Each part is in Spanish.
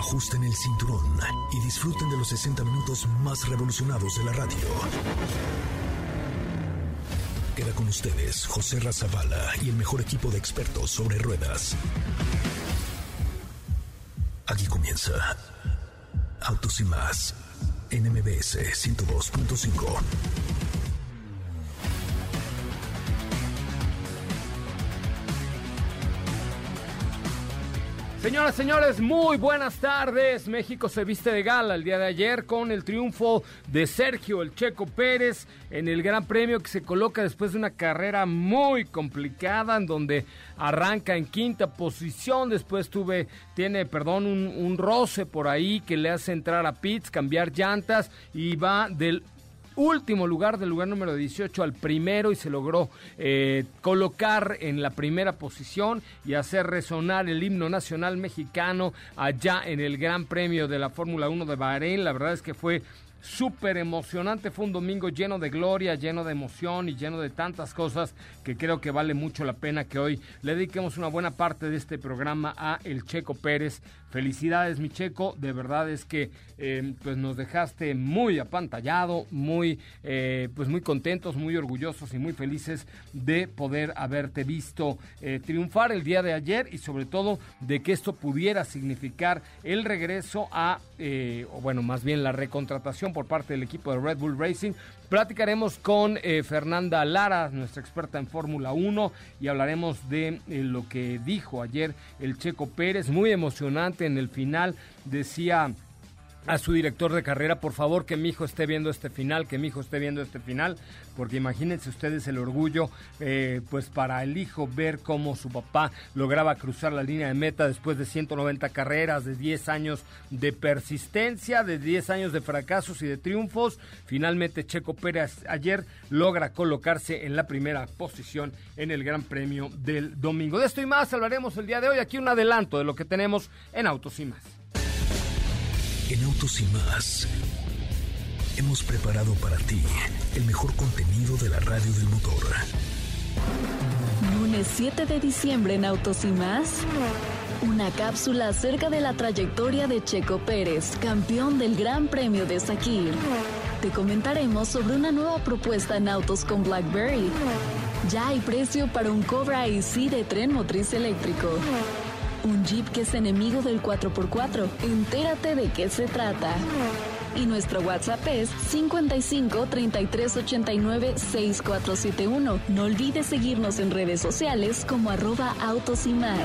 Ajusten el cinturón y disfruten de los 60 minutos más revolucionados de la radio. Queda con ustedes José Razabala y el mejor equipo de expertos sobre ruedas. Aquí comienza Autos y más en MBS 102.5. Señoras, señores, muy buenas tardes. México se viste de gala el día de ayer con el triunfo de Sergio El Checo Pérez en el Gran Premio que se coloca después de una carrera muy complicada en donde arranca en quinta posición. Después tuve, tiene, perdón, un, un roce por ahí que le hace entrar a pits, cambiar llantas y va del último lugar, del lugar número 18 al primero y se logró eh, colocar en la primera posición y hacer resonar el himno nacional mexicano allá en el Gran Premio de la Fórmula 1 de Bahrein. La verdad es que fue súper emocionante. Fue un domingo lleno de gloria, lleno de emoción y lleno de tantas cosas que creo que vale mucho la pena que hoy le dediquemos una buena parte de este programa a el Checo Pérez. Felicidades, mi Checo. De verdad es que eh, pues nos dejaste muy apantallado, muy eh, pues muy contentos, muy orgullosos y muy felices de poder haberte visto eh, triunfar el día de ayer y sobre todo de que esto pudiera significar el regreso a, o bueno, más bien la recontratación por parte del equipo de Red Bull Racing. Platicaremos con Fernanda Lara, nuestra experta en Fórmula 1, y hablaremos de lo que dijo ayer el Checo Pérez. Muy emocionante en el final, decía a su director de carrera, por favor, que mi hijo esté viendo este final, que mi hijo esté viendo este final, porque imagínense ustedes el orgullo, eh, pues para el hijo ver cómo su papá lograba cruzar la línea de meta después de 190 carreras, de 10 años de persistencia, de 10 años de fracasos y de triunfos. Finalmente Checo Pérez ayer logra colocarse en la primera posición en el Gran Premio del domingo. De esto y más hablaremos el día de hoy. Aquí un adelanto de lo que tenemos en Autos y más. En Autos y más hemos preparado para ti el mejor contenido de la radio del motor. Lunes 7 de diciembre en Autos y más. Una cápsula acerca de la trayectoria de Checo Pérez, campeón del Gran Premio de Sakir. Te comentaremos sobre una nueva propuesta en autos con BlackBerry. Ya hay precio para un Cobra IC de tren motriz eléctrico. Un Jeep que es enemigo del 4x4. Entérate de qué se trata. Y nuestro WhatsApp es 55 33 89 6471. No olvides seguirnos en redes sociales como arroba autos y más.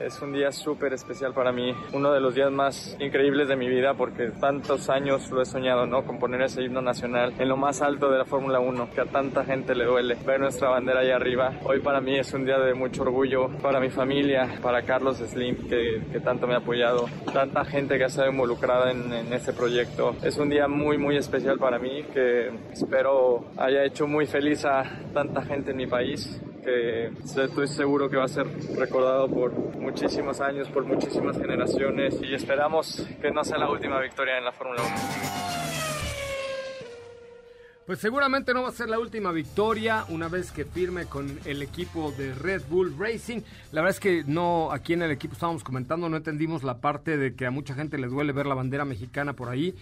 Es un día súper especial para mí, uno de los días más increíbles de mi vida porque tantos años lo he soñado, ¿no? Con poner ese himno nacional en lo más alto de la Fórmula 1, que a tanta gente le duele ver nuestra bandera ahí arriba. Hoy para mí es un día de mucho orgullo, para mi familia, para Carlos Slim, que, que tanto me ha apoyado, tanta gente que ha estado involucrada en, en este proyecto. Es un día muy, muy especial para mí que espero haya hecho muy feliz a tanta gente en mi país que estoy seguro que va a ser recordado por muchísimos años, por muchísimas generaciones y esperamos que no sea la última victoria en la Fórmula 1. Pues seguramente no va a ser la última victoria una vez que firme con el equipo de Red Bull Racing. La verdad es que no, aquí en el equipo estábamos comentando, no entendimos la parte de que a mucha gente le duele ver la bandera mexicana por ahí.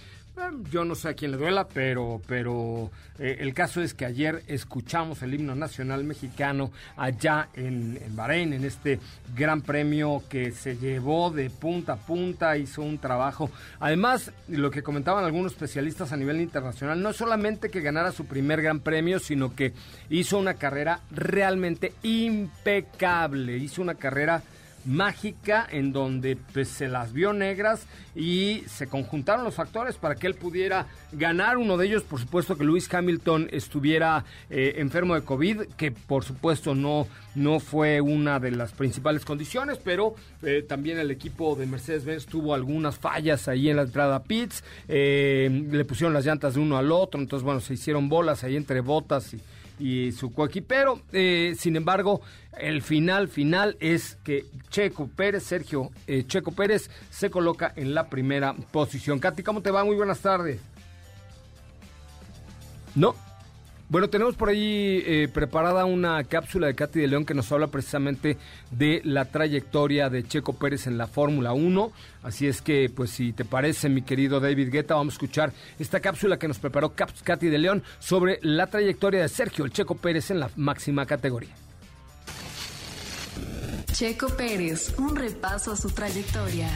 Yo no sé a quién le duela, pero, pero eh, el caso es que ayer escuchamos el himno nacional mexicano allá en, en, Bahrein, en este gran premio que se llevó de punta a punta, hizo un trabajo. Además, lo que comentaban algunos especialistas a nivel internacional, no solamente que ganara su primer gran premio, sino que hizo una carrera realmente impecable, hizo una carrera mágica en donde pues, se las vio negras y se conjuntaron los factores para que él pudiera ganar. Uno de ellos, por supuesto, que Luis Hamilton estuviera eh, enfermo de COVID, que por supuesto no, no fue una de las principales condiciones, pero eh, también el equipo de Mercedes-Benz tuvo algunas fallas ahí en la entrada a pits, eh, le pusieron las llantas de uno al otro, entonces bueno, se hicieron bolas ahí entre botas y y su coequipero. Eh, sin embargo, el final final es que Checo Pérez, Sergio eh, Checo Pérez, se coloca en la primera posición. Katy, ¿cómo te va? Muy buenas tardes. No. Bueno, tenemos por ahí eh, preparada una cápsula de Katy de León que nos habla precisamente de la trayectoria de Checo Pérez en la Fórmula 1. Así es que, pues si te parece, mi querido David Guetta, vamos a escuchar esta cápsula que nos preparó Katy de León sobre la trayectoria de Sergio el Checo Pérez en la máxima categoría. Checo Pérez, un repaso a su trayectoria.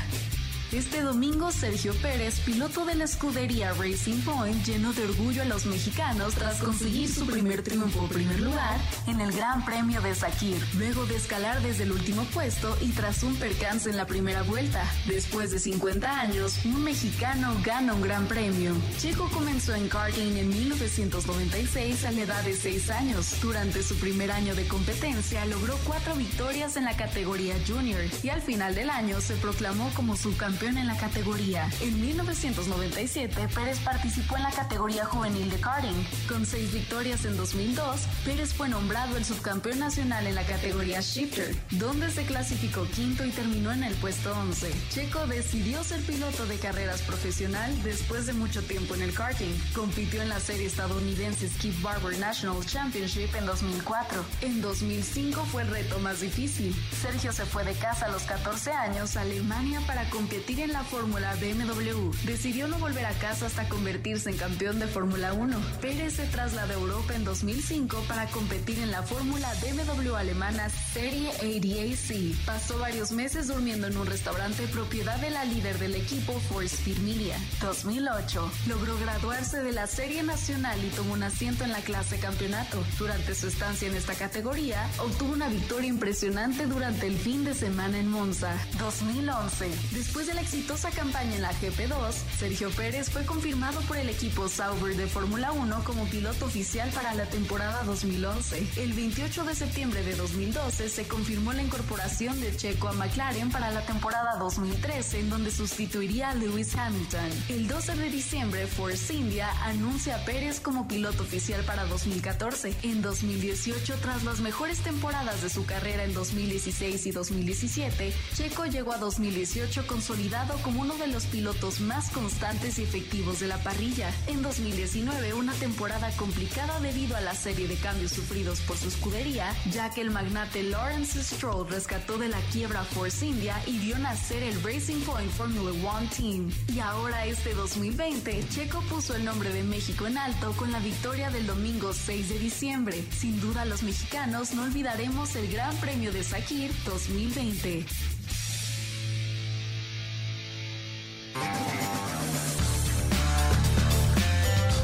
Este domingo, Sergio Pérez, piloto de la escudería Racing Point, llenó de orgullo a los mexicanos tras conseguir su primer triunfo en primer lugar en el Gran Premio de Sakir, luego de escalar desde el último puesto y tras un percance en la primera vuelta. Después de 50 años, un mexicano gana un gran premio. Checo comenzó en karting en 1996 a la edad de 6 años. Durante su primer año de competencia, logró cuatro victorias en la categoría junior y al final del año se proclamó como subcampeón en la categoría. En 1997, Pérez participó en la categoría juvenil de karting. Con seis victorias en 2002, Pérez fue nombrado el subcampeón nacional en la categoría shifter, donde se clasificó quinto y terminó en el puesto 11. Checo decidió ser piloto de carreras profesional después de mucho tiempo en el karting. Compitió en la serie estadounidense Skip Barber National Championship en 2004. En 2005 fue el reto más difícil. Sergio se fue de casa a los 14 años a Alemania para competir en la Fórmula BMW. Decidió no volver a casa hasta convertirse en campeón de Fórmula 1. Pérez se trasladó a Europa en 2005 para competir en la Fórmula BMW alemana Serie ADAC. Pasó varios meses durmiendo en un restaurante propiedad de la líder del equipo Force Media. 2008. Logró graduarse de la Serie Nacional y tomó un asiento en la clase campeonato. Durante su estancia en esta categoría, obtuvo una victoria impresionante durante el fin de semana en Monza. 2011. Después de la exitosa campaña en la GP2, Sergio Pérez fue confirmado por el equipo Sauber de Fórmula 1 como piloto oficial para la temporada 2011. El 28 de septiembre de 2012 se confirmó la incorporación de Checo a McLaren para la temporada 2013, en donde sustituiría a Lewis Hamilton. El 12 de diciembre, Force India anuncia a Pérez como piloto oficial para 2014. En 2018, tras las mejores temporadas de su carrera en 2016 y 2017, Checo llegó a 2018 consolidado como uno de los pilotos más constantes y efectivos de la parrilla. En 2019, una temporada complicada debido a la serie de cambios sufridos por su escudería, ya que el magnate Lawrence Stroll rescató de la quiebra Force India y vio nacer el Racing Point Formula One Team. Y ahora este 2020, Checo puso el nombre de México en alto con la victoria del domingo 6 de diciembre. Sin duda los mexicanos no olvidaremos el Gran Premio de Sakir 2020.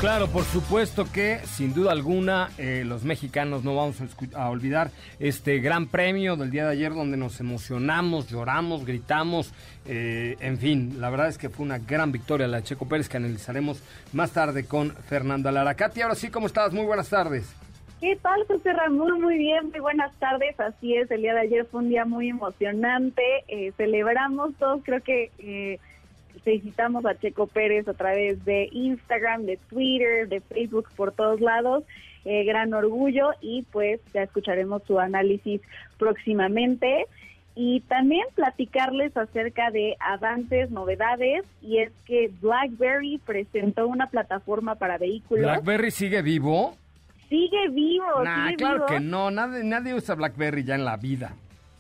Claro, por supuesto que sin duda alguna eh, los mexicanos no vamos a, olvidar este gran premio del día de ayer donde nos emocionamos, lloramos, gritamos, eh, en fin, la verdad es que fue una gran victoria la de Checo Pérez que analizaremos más tarde con Fernanda Lara. Katy, ahora sí, ¿cómo estás? Muy buenas tardes. ¿Qué tal, José Ramón? Muy bien, muy buenas tardes. Así es, el día de ayer fue un día muy emocionante. Eh, celebramos todos, creo que felicitamos a Checo Pérez a través de Instagram, de Twitter, de Facebook, por todos lados. Eh, gran orgullo y pues ya escucharemos su análisis próximamente. Y también platicarles acerca de avances, novedades, y es que BlackBerry presentó una plataforma para vehículos. ¿BlackBerry sigue vivo? Sigue vivo. Nah, claro que no, nadie, nadie usa BlackBerry ya en la vida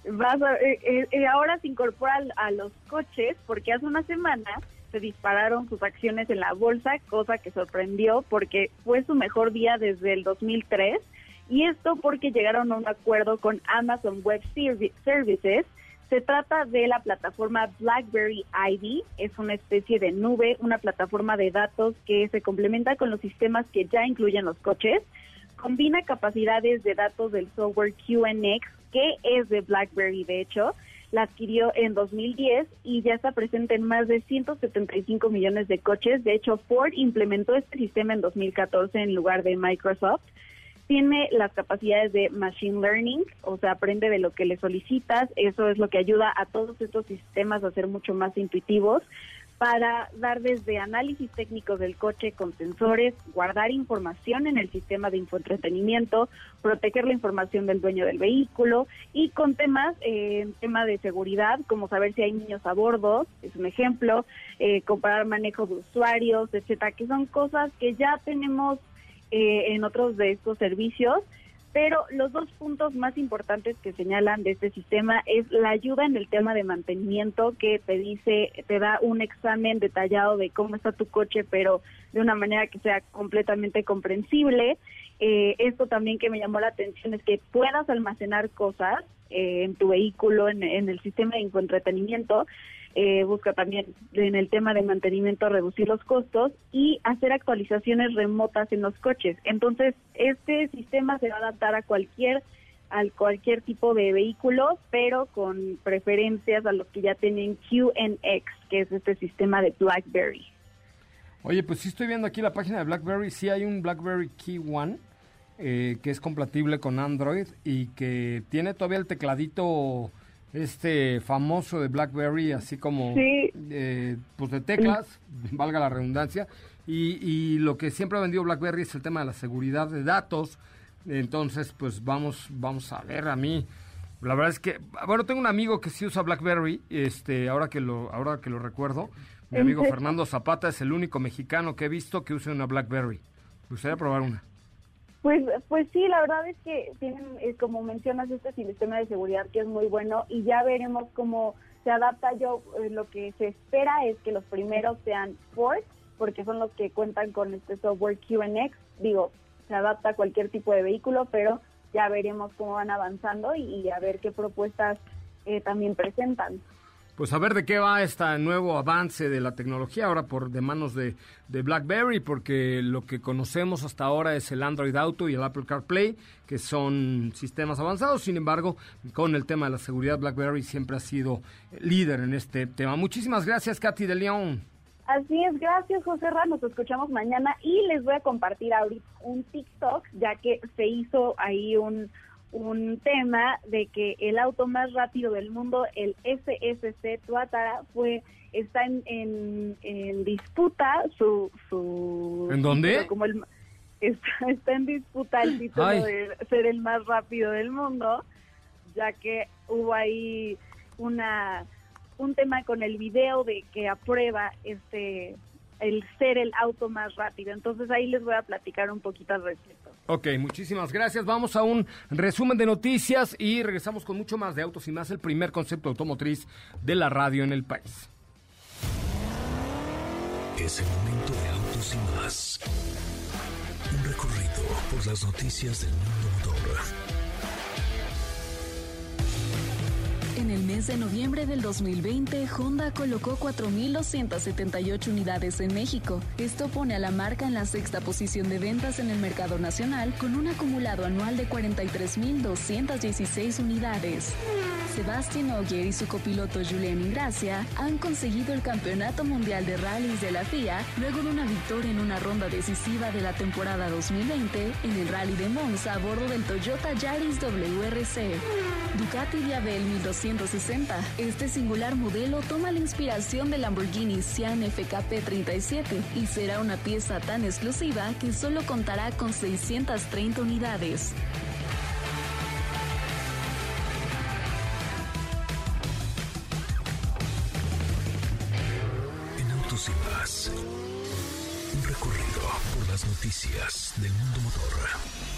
vas eh, eh, eh, ahora se incorpora a los coches porque hace una semana se dispararon sus acciones en la bolsa, cosa que sorprendió porque fue su mejor día desde el 2003 y esto porque llegaron a un acuerdo con Amazon Web Services. Se trata de la plataforma BlackBerry ID, es una especie de nube, una plataforma de datos que se complementa con los sistemas que ya incluyen los coches. Combina capacidades de datos del software QNX que es de BlackBerry, de hecho, la adquirió en 2010 y ya está presente en más de 175 millones de coches. De hecho, Ford implementó este sistema en 2014 en lugar de Microsoft. Tiene las capacidades de Machine Learning, o sea, aprende de lo que le solicitas. Eso es lo que ayuda a todos estos sistemas a ser mucho más intuitivos para dar desde análisis técnicos del coche con sensores, guardar información en el sistema de infoentretenimiento, proteger la información del dueño del vehículo y con temas, eh, tema de seguridad, como saber si hay niños a bordo, es un ejemplo, eh, comparar manejo de usuarios, etcétera, que son cosas que ya tenemos eh, en otros de estos servicios. Pero los dos puntos más importantes que señalan de este sistema es la ayuda en el tema de mantenimiento que te dice, te da un examen detallado de cómo está tu coche, pero de una manera que sea completamente comprensible. Eh, esto también que me llamó la atención es que puedas almacenar cosas eh, en tu vehículo, en, en el sistema de infoentretenimiento, eh, busca también en el tema de mantenimiento reducir los costos y hacer actualizaciones remotas en los coches. Entonces, este sistema se va a adaptar a cualquier al cualquier tipo de vehículo, pero con preferencias a los que ya tienen QNX, que es este sistema de BlackBerry. Oye, pues sí estoy viendo aquí la página de BlackBerry, sí hay un BlackBerry Key One eh, que es compatible con Android y que tiene todavía el tecladito este famoso de BlackBerry, así como eh, pues de teclas, valga la redundancia, y, y, lo que siempre ha vendido BlackBerry es el tema de la seguridad de datos. Entonces, pues vamos, vamos a ver a mí. La verdad es que, bueno, tengo un amigo que sí usa BlackBerry, este, ahora que lo, ahora que lo recuerdo, mi amigo Fernando Zapata es el único mexicano que he visto que use una BlackBerry. Me gustaría probar una. Pues, pues sí, la verdad es que tienen, eh, como mencionas, este sistema de seguridad que es muy bueno y ya veremos cómo se adapta. Yo eh, lo que se espera es que los primeros sean Ford, porque son los que cuentan con este software QNX. Digo, se adapta a cualquier tipo de vehículo, pero ya veremos cómo van avanzando y, a ver qué propuestas eh, también presentan pues a ver de qué va este nuevo avance de la tecnología ahora por de manos de, BlackBerry, porque lo que conocemos hasta ahora es el Android Auto y el Apple CarPlay, que son sistemas avanzados. Sin embargo, con el tema de la seguridad, BlackBerry siempre ha sido líder en este tema. Muchísimas gracias, Katy de León. Así es, gracias José Ramos, nos escuchamos mañana y les voy a compartir ahorita un TikTok, ya que se hizo ahí un, un tema de que el auto más rápido del mundo, el SSC Tuatara, fue está en, en, disputa su, su ¿En dónde? Como el, está, en disputa el título de ser el más rápido del mundo, ya que hubo ahí una un tema con el video de que aprueba este el ser el auto más rápido. Entonces ahí les voy a platicar un poquito al respecto. Ok, muchísimas gracias. Vamos a un resumen de noticias y regresamos con mucho más de autos y más, el primer concepto automotriz de la radio en el país. Es el momento de autos y más. Un recorrido por las noticias del mundo En el mes de noviembre del 2020, Honda colocó 4.278 unidades en México. Esto pone a la marca en la sexta posición de ventas en el mercado nacional con un acumulado anual de 43.216 unidades. Sebastián Ogier y su copiloto Julien Ingracia han conseguido el Campeonato Mundial de Rallys de la FIA luego de una victoria en una ronda decisiva de la temporada 2020 en el Rally de Monza a bordo del Toyota Yaris WRC. Ducati Diabel 1260. Este singular modelo toma la inspiración del Lamborghini Sian FKP 37 y será una pieza tan exclusiva que solo contará con 630 unidades. En Autos y más, un recorrido por las noticias del mundo motor.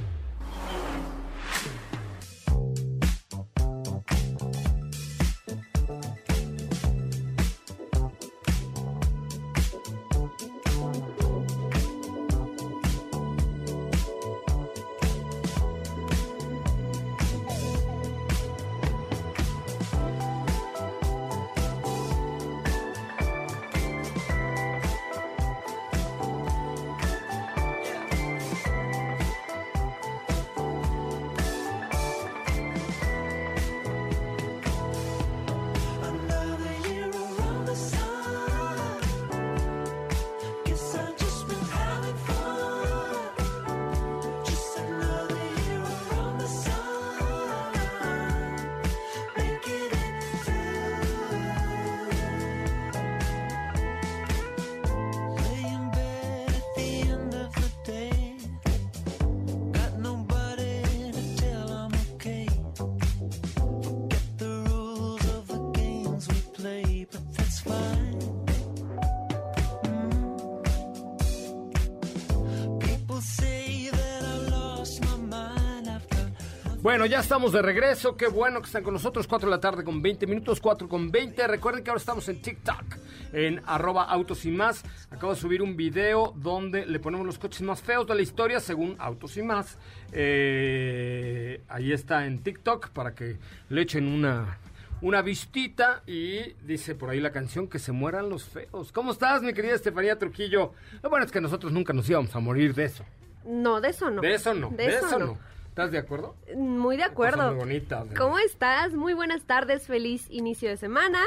Bueno, ya estamos de regreso. Qué bueno que están con nosotros. 4 de la tarde con 20 minutos, 4 con 20. Recuerden que ahora estamos en TikTok, en arroba autos y más. Acabo de subir un video donde le ponemos los coches más feos de la historia según autos y más. Eh, ahí está en TikTok para que le echen una, una vistita y dice por ahí la canción que se mueran los feos. ¿Cómo estás, mi querida Estefanía Trujillo? Lo bueno es que nosotros nunca nos íbamos a morir de eso. No, de eso no. De eso no, de, eso, no. ¿Estás de acuerdo? Muy de acuerdo. Muy bonita. ¿no? ¿Cómo estás? Muy buenas tardes, feliz inicio de semana.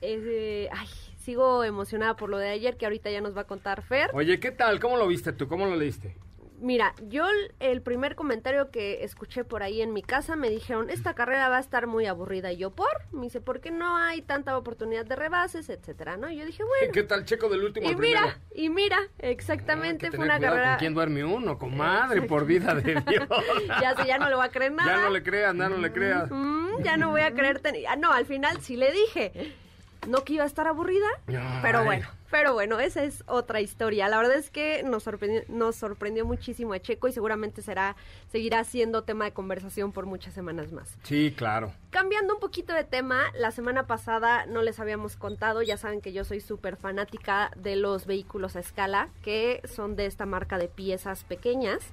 Eh, ay, sigo emocionada por lo de ayer que ahorita ya nos va a contar Fer. Oye, ¿qué tal? ¿Cómo lo viste tú? ¿Cómo lo leíste? Mira, yo el primer comentario que escuché por ahí en mi casa me dijeron, esta carrera va a estar muy aburrida. Y yo, ¿por? Me dice, porque no hay tanta oportunidad de rebases, etcétera, ¿no? Y yo dije, bueno. ¿Qué tal Checo del último Y al primero? mira, y mira, exactamente Hay que fue una carrera... ¿Con quién duerme uno? Comadre, por vida de Dios. ya sé, ya no le voy a creer nada. Ya no le creas, ya no le creas. Mm, ya no voy a creerte. ni- ah, No, al final sí le dije. No que iba a estar aburrida, Ay. pero bueno, pero bueno, esa es otra historia. La verdad es que nos sorprendió, nos sorprendió muchísimo a Checo y seguramente será, seguirá siendo tema de conversación por muchas semanas más. Sí, claro. Cambiando un poquito de tema, la semana pasada no les habíamos contado, ya saben que yo soy súper fanática de los vehículos a escala, que son de esta marca de piezas pequeñas.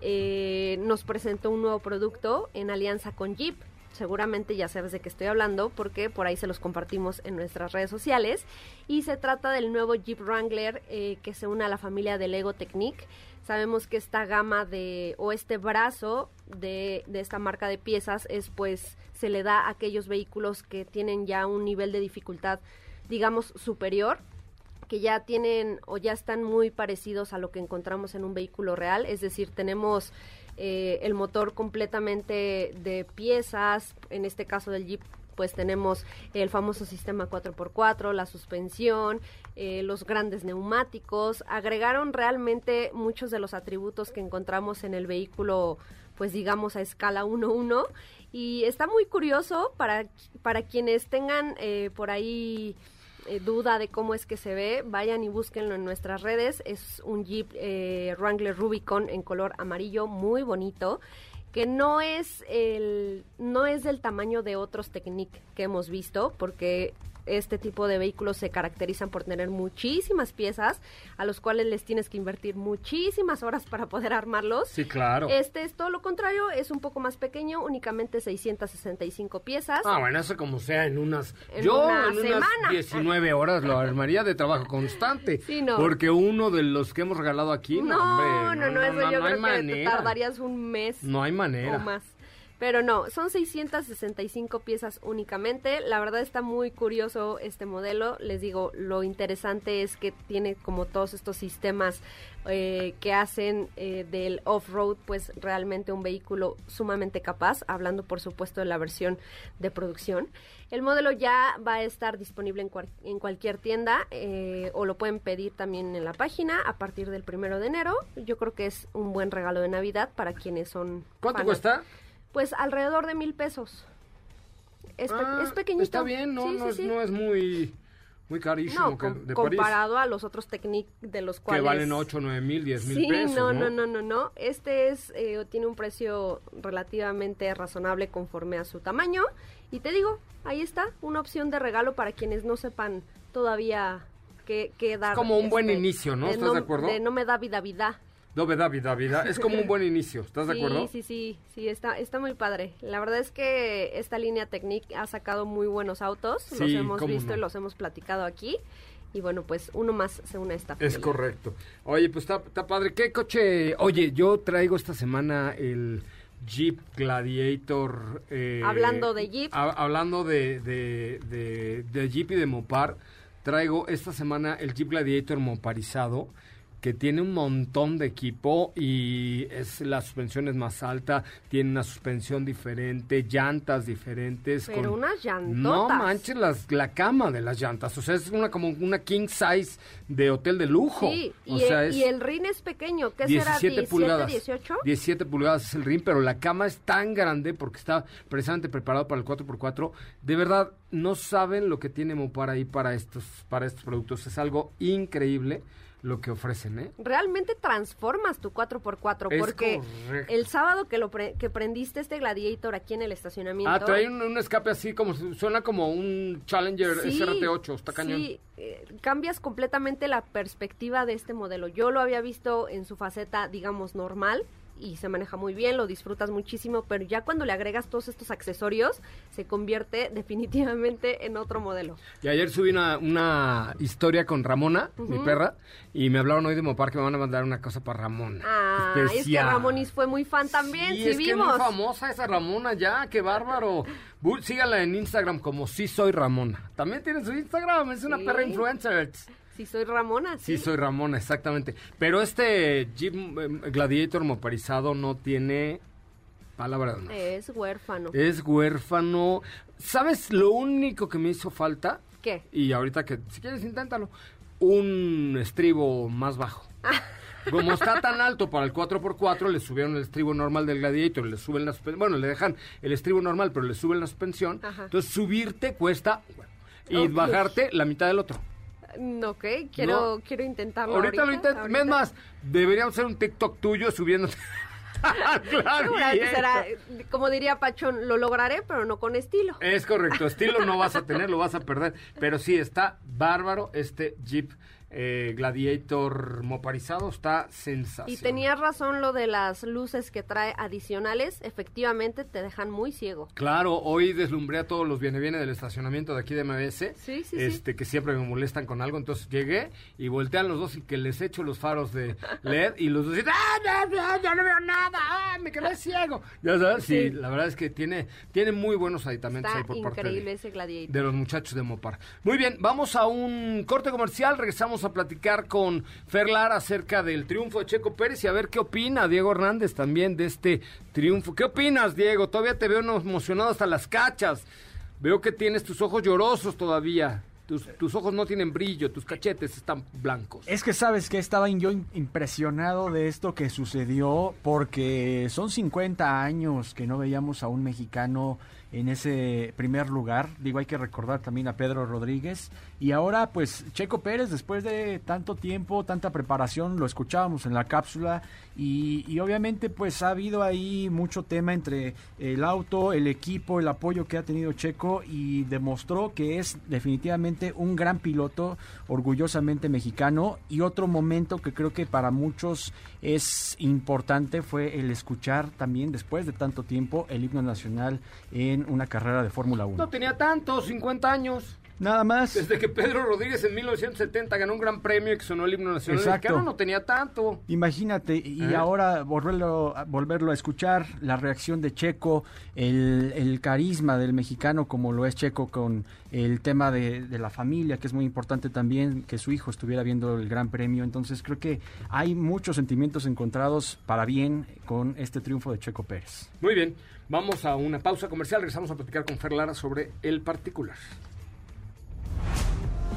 Eh, nos presentó un nuevo producto en alianza con Jeep. Seguramente ya sabes de qué estoy hablando porque por ahí se los compartimos en nuestras redes sociales. Y se trata del nuevo Jeep Wrangler eh, que se une a la familia del Lego Technique. Sabemos que esta gama de, o este brazo de, de esta marca de piezas es pues, se le da a aquellos vehículos que tienen ya un nivel de dificultad, digamos, superior que ya tienen o ya están muy parecidos a lo que encontramos en un vehículo real, es decir, tenemos eh, el motor completamente de piezas, en este caso del Jeep pues tenemos el famoso sistema 4x4, la suspensión, eh, los grandes neumáticos, agregaron realmente muchos de los atributos que encontramos en el vehículo pues digamos a escala 1-1 y está muy curioso para, para quienes tengan eh, por ahí eh, duda de cómo es que se ve, vayan y búsquenlo en nuestras redes. Es un Jeep eh, Wrangler Rubicon en color amarillo, muy bonito, que no es el no es del tamaño de otros Technic que hemos visto, porque este tipo de vehículos se caracterizan por tener muchísimas piezas a los cuales les tienes que invertir muchísimas horas para poder armarlos. Sí, claro. Este es todo lo contrario, es un poco más pequeño, únicamente 665 piezas. Ah, bueno, eso como sea en unas... En yo una en unas semana. 19 horas lo armaría de trabajo constante. Sí, no. Porque uno de los que hemos regalado aquí... No, No, hombre, no, no, eso yo no hay creo que te tardarías un mes No hay manera. o más. Pero no, son 665 piezas únicamente. La verdad está muy curioso este modelo. Les digo, lo interesante es que tiene como todos estos sistemas eh, que hacen eh, del off-road, pues realmente un vehículo sumamente capaz, hablando por supuesto de la versión de producción. El modelo ya va a estar disponible en, cual- en cualquier tienda eh, o lo pueden pedir también en la página a partir del primero de enero. Yo creo que es un buen regalo de Navidad para quienes son. ¿Cuánto cuesta? Pues alrededor de mil pesos. Es, pe- Ah, es pequeñito. Está bien, no, Sí, no, sí, es, sí. no es muy, muy carísimo No, que- com- de París. comparado a los otros Technic de los Que cuales... valen 8, 9 mil, 10 mil Sí, pesos, no, no, no, no, no. Este es, eh, tiene un precio relativamente razonable conforme a su tamaño. Y te digo, ahí está, una opción de regalo para quienes no sepan todavía qué, qué dar. como un buen este, inicio, ¿no? ¿Estás de acuerdo? De no me da vida, vida. No, vida, vida. Es como un buen inicio, ¿estás de sí, acuerdo? Sí, sí, sí, está, está muy padre. La verdad es que esta línea Technic ha sacado muy buenos autos, los Sí, hemos visto no. y los hemos platicado aquí. Y bueno, pues uno más se une a esta Es familia. correcto. Oye, pues está, está padre. ¿Qué coche? Oye, yo traigo esta semana el Jeep Gladiator. eh, Hablando de Jeep. ha- hablando de, de, de- de Jeep y de Mopar, traigo esta semana el Jeep Gladiator moparizado que tiene un montón de equipo y es la suspensión es más alta, tiene una suspensión diferente, llantas diferentes. Pero unas llantotas. No manches las, la cama de las llantas, o sea, es una como una king size de hotel de lujo. Sí, o y, sea, el, es y el rin es pequeño, ¿qué será? 17 ¿17, pulgadas. 18? 17 pulgadas es el ring, pero la cama es tan grande porque está precisamente preparado para el 4x4. De verdad, no saben lo que tiene Mopar ahí para estos, para estos productos. Es algo increíble. Lo que ofrecen, ¿eh? Realmente transformas tu 4x4 Es porque correcto. el sábado que lo pre- que prendiste este Gladiator aquí en el estacionamiento. Ah, trae un, un escape así como suena como un Challenger Sí, SRT8, está cañón. Sí, eh, cambias completamente la perspectiva de este modelo. Yo lo había visto en su faceta, digamos, normal y se maneja muy bien, lo disfrutas muchísimo, pero ya cuando le agregas todos estos accesorios, se convierte definitivamente en otro modelo. Y ayer subí una, una historia con Ramona, mi perra, y me hablaron hoy de Mopar que me van a mandar una cosa para Ramona. Ah, es que especial. Ramonis fue muy fan también, Sí, es que vimos. muy famosa esa Ramona ya, qué bárbaro. Sígala en Instagram como sí soy Ramona. También tiene su Instagram, es una Sí. perra influencer. Soy Ramona, Sí, sí. soy Ramona, exactamente. Pero este Jeep eh, Gladiator motorizado no tiene palabra de honor. Es huérfano. Es huérfano. ¿Sabes lo único que me hizo falta? ¿Qué? Y ahorita que, si quieres, inténtalo. Un estribo más bajo. Como está tan alto para el 4x4, le subieron el estribo normal del Gladiator, le suben la suspensión. Bueno, le dejan el estribo normal, pero le suben la suspensión. Ajá. Entonces, subirte cuesta y Ok. bajarte la mitad del otro. Mm, Ok, quiero, quiero intentarlo. Ahorita, lo intento. Es más, deberíamos hacer un TikTok tuyo subiéndote. Seguramente Gladiator. será, como diría Pachón, lo lograré, pero no con estilo. Es correcto, estilo no vas a tener, lo vas a perder. Pero sí, está bárbaro este Jeep eh, Gladiator moparizado, está sensacional. Y tenías razón lo de las luces que trae adicionales, efectivamente te dejan muy ciego. Claro, hoy deslumbré a todos los viene viene del estacionamiento de aquí de MBS, Sí, sí, sí. este que siempre me molestan con algo, entonces llegué y voltean los dos y que les echo los faros de LED y los dos dicen, ¡ah, ya, ya, ya no veo nada! ¡Ah, me quedé ciego! Ya sabes, sí, Sí. la verdad es que tiene, tiene muy buenos aditamentos Está ahí por parte increíble de, ese Gladiator. de los muchachos de Mopar. Muy bien, vamos a un corte comercial, regresamos a platicar con Fer Lara acerca del triunfo de Checo Pérez y a ver qué opina Diego Hernández también de este triunfo. ¿Qué opinas, Diego? Todavía te veo emocionado hasta las cachas. Veo que tienes tus ojos llorosos todavía. Tus, tus ojos no tienen brillo, tus cachetes están blancos. Es que sabes que estaba yo im- impresionado de esto que sucedió porque son 50 años que no veíamos a un mexicano en ese primer lugar. Digo, hay que recordar también a Pedro Rodríguez. Y ahora, pues, Checo Pérez, después de tanto tiempo, tanta preparación, lo escuchábamos en la cápsula. Y, y obviamente, pues, ha habido ahí mucho tema entre el auto, el equipo, el apoyo que ha tenido Checo. Y demostró que es definitivamente un gran piloto, orgullosamente mexicano. Y otro momento que creo que para muchos es importante fue el escuchar también, después de tanto tiempo, el himno nacional en una carrera de Fórmula 1. No tenía tanto, 50 años. Nada más. Desde que Pedro Rodríguez en 1970 ganó un gran premio y que sonó el himno nacional Exacto. mexicano, no tenía tanto. Imagínate, y ¿Eh? ahora volverlo, a- volverlo a escuchar, la reacción de Checo, el, el carisma del mexicano como lo es Checo con el tema de, de la familia, que es muy importante también, que su hijo estuviera viendo el Gran Premio. Entonces creo que hay muchos sentimientos encontrados para bien con este triunfo de Checo Pérez. Muy bien, vamos a una pausa comercial, regresamos a platicar con Fer Lara sobre el particular.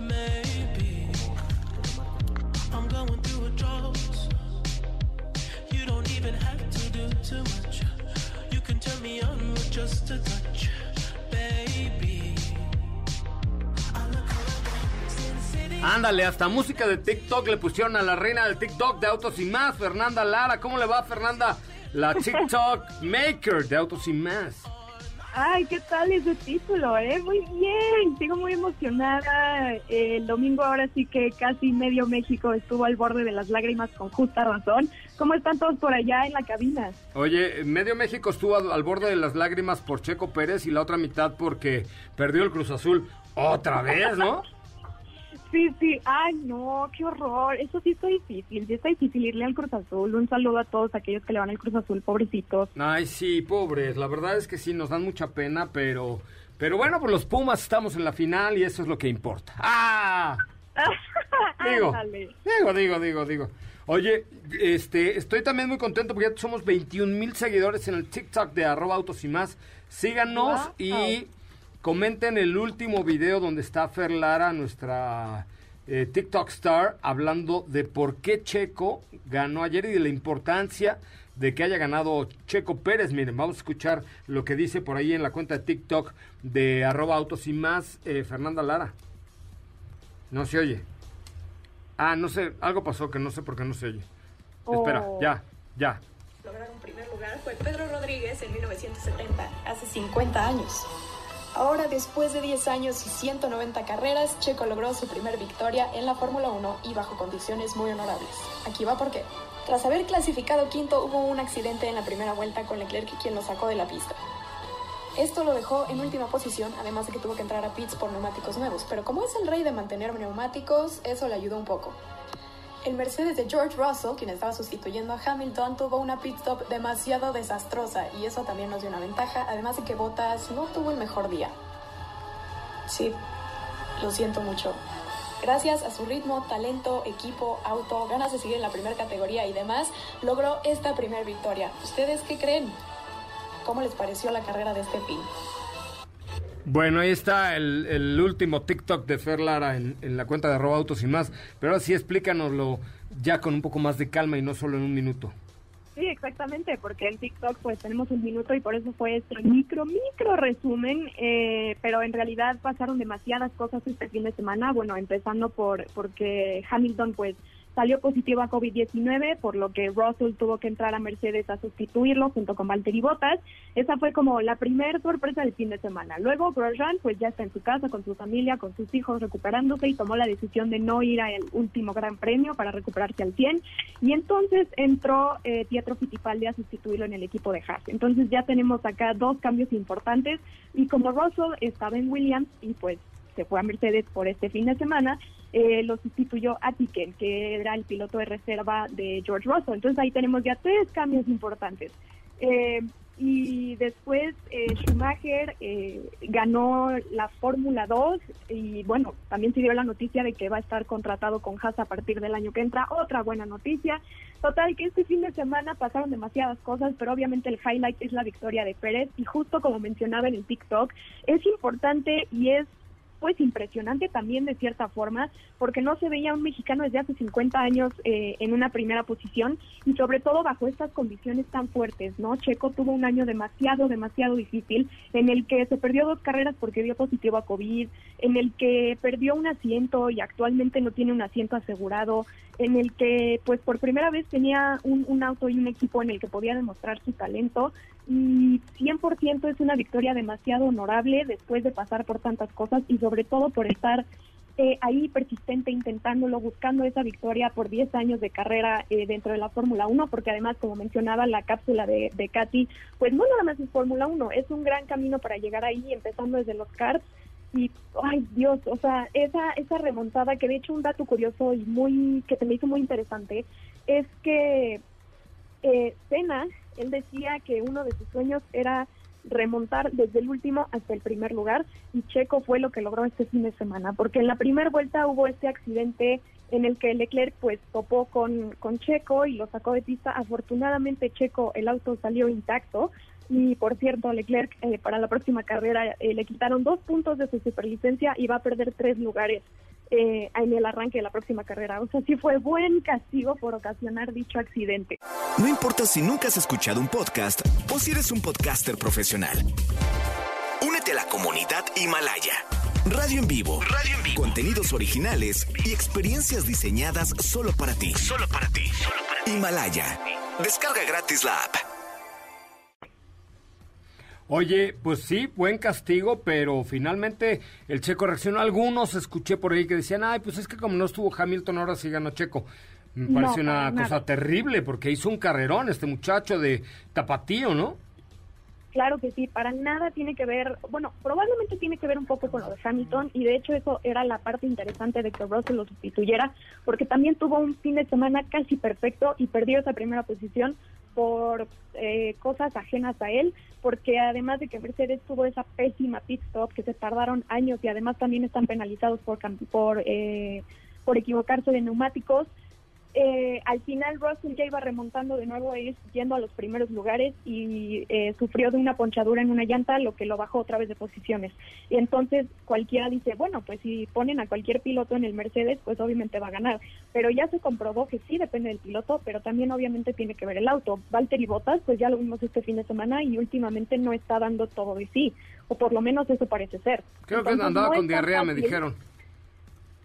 Maybe I'm going through a drought. You don't even have to do too much. You can turn me on with just a touch, baby. Ándale, hasta música de TikTok le pusieron a la reina del TikTok de Autos y Más, Fernanda Lara. ¿Cómo le va, Fernanda? La TikTok Maker de Autos y Más. Ay, ¿qué tal ese título, eh? Muy bien, sigo muy emocionada. Eh, El domingo ahora sí que casi medio México estuvo al borde de las lágrimas con justa razón. ¿Cómo están todos por allá en la cabina? Oye, medio México estuvo al, al borde de las lágrimas por Checo Pérez y la otra mitad porque perdió el Cruz Azul otra vez, ¿no? Sí, sí, ay no, qué horror, eso sí está difícil, sí está difícil irle al Cruz Azul, un saludo a todos aquellos que le van al Cruz Azul, pobrecitos. Ay, sí, pobres. La verdad es que sí, nos dan mucha pena, pero... Pero bueno, pues los Pumas estamos en la final y eso es lo que importa. ¡Ah! Digo, digo, digo, digo, digo. Oye, este, estoy también muy contento porque ya somos 21 mil seguidores en el TikTok de arroba autos y más. Síganos Wow. y comenten el último video donde está Fer Lara, nuestra eh, TikTok star, hablando de por qué Checo ganó ayer y de la importancia de que haya ganado Checo Pérez. Miren, vamos a escuchar lo que dice por ahí en la cuenta de TikTok de arroba autos y más eh, Fernanda Lara. No se oye. Ah, no sé, algo pasó que no sé por qué no se oye. Espera, Oh. ya, ya. lograron primer lugar fue Pedro Rodríguez en 1970, hace 50 años. Ahora, después de 10 años y 190 carreras, Checo logró su primer victoria en la Fórmula 1 y bajo condiciones muy honorables. Aquí va por qué. Tras haber clasificado quinto, hubo un accidente en la primera vuelta con Leclerc quien lo sacó de la pista. Esto lo dejó en última posición, además de que tuvo que entrar a pits por neumáticos nuevos, pero como es el rey de mantener neumáticos, eso le ayudó un poco. El Mercedes de George Russell, quien estaba sustituyendo a Hamilton, tuvo una pit stop demasiado desastrosa y eso también nos dio una ventaja, además de que Bottas no tuvo el mejor día. Sí, lo siento mucho. Gracias a su ritmo, talento, equipo, auto, ganas de seguir en la primera categoría y demás, logró esta primera victoria. ¿Ustedes qué creen? ¿Cómo les pareció la carrera de este fin? Bueno, ahí está el, el último TikTok de Fer Lara en, en la cuenta de arroba autos y más. Pero ahora sí explícanoslo ya con un poco más de calma y no solo en un minuto. Sí, exactamente, porque en TikTok pues tenemos un minuto y por eso fue este micro, micro resumen, eh, pero en realidad pasaron demasiadas cosas este fin de semana, bueno, empezando por porque Hamilton pues salió positivo a COVID-19, por lo que Russell tuvo que entrar a Mercedes a sustituirlo junto con Valtteri Bottas. Esa fue como la primer sorpresa del fin de semana. Luego Grosjean pues ya está en su casa con su familia, con sus hijos recuperándose y tomó la decisión de no ir al último Gran Premio para recuperarse al 100 y entonces entró eh, Pietro Fittipaldi a sustituirlo en el equipo de Haas. Entonces ya tenemos acá dos cambios importantes y como Russell estaba en Williams y pues se fue a Mercedes por este fin de semana, eh, lo sustituyó a Tiken, que era el piloto de reserva de George Russell. Entonces ahí tenemos ya tres cambios importantes. Eh, y después eh, Schumacher eh, ganó la Fórmula 2 y bueno, también se dio la noticia de que va a estar contratado con Haas a partir del año que entra. Otra buena noticia. Total, que este fin de semana pasaron demasiadas cosas, pero obviamente el highlight es la victoria de Pérez y justo como mencionaba en el TikTok, es importante y es pues impresionante también de cierta forma, porque no se veía un mexicano desde hace 50 años eh, en una primera posición y sobre todo bajo estas condiciones tan fuertes, ¿no? Checo tuvo un año demasiado, demasiado difícil en el que se perdió dos carreras porque dio positivo a COVID, en el que perdió un asiento y actualmente no tiene un asiento asegurado, en el que pues por primera vez tenía un, un auto y un equipo en el que podía demostrar su talento y 100% es una victoria demasiado honorable después de pasar por tantas cosas y sobre todo por estar eh, ahí persistente intentándolo, buscando esa victoria por 10 años de carrera eh, dentro de la Fórmula 1, porque además, como mencionaba la cápsula de, de Katy, pues no nada más es Fórmula 1, es un gran camino para llegar ahí, empezando desde los karts. Y, ay Dios, o sea, esa, esa remontada, que de hecho un dato curioso y muy, que se me hizo muy interesante, es que eh, Senna, él decía que uno de sus sueños era remontar desde el último hasta el primer lugar y Checo fue lo que logró este fin de semana, porque en la primera vuelta hubo este accidente en el que Leclerc pues topó con, con Checo y lo sacó de pista. Afortunadamente Checo el auto salió intacto y por cierto Leclerc eh, para la próxima carrera eh, le quitaron dos puntos de su superlicencia y va a perder tres lugares eh, en el arranque de la próxima carrera. O sea, sí fue buen castigo por ocasionar dicho accidente. No importa si nunca has escuchado un podcast o si eres un podcaster profesional. Únete a la comunidad Himalaya. Radio en vivo. Radio en vivo. Contenidos originales y experiencias diseñadas solo para ti. Solo para ti. Himalaya. Descarga gratis la app. Oye, pues sí, buen castigo, pero finalmente el Checo reaccionó. Algunos escuché por ahí que decían, ay, pues es que como no estuvo Hamilton, ahora sí ganó Checo. Me No, parece una nada. cosa terrible, porque hizo un carrerón este muchacho de tapatío, ¿no? Claro que sí, para nada tiene que ver, bueno, probablemente tiene que ver un poco con lo de Hamilton y de hecho eso era la parte interesante de que Russell lo sustituyera porque también tuvo un fin de semana casi perfecto y perdió esa primera posición por eh, cosas ajenas a él, porque además de que Mercedes tuvo esa pésima pit stop que se tardaron años y además también están penalizados por por eh, por equivocarse de neumáticos, eh, al final Russell ya iba remontando de nuevo, yendo a los primeros lugares y eh, sufrió de una ponchadura en una llanta, lo que lo bajó otra vez de posiciones. Y entonces cualquiera dice, bueno, pues si ponen a cualquier piloto en el Mercedes, pues obviamente va a ganar. Pero ya se comprobó que sí depende del piloto, pero también obviamente tiene que ver el auto. Valtteri Bottas, pues ya lo vimos este fin de semana y últimamente no está dando todo de sí, o por lo menos eso parece ser. Creo que andaba no con diarrea, me dijeron.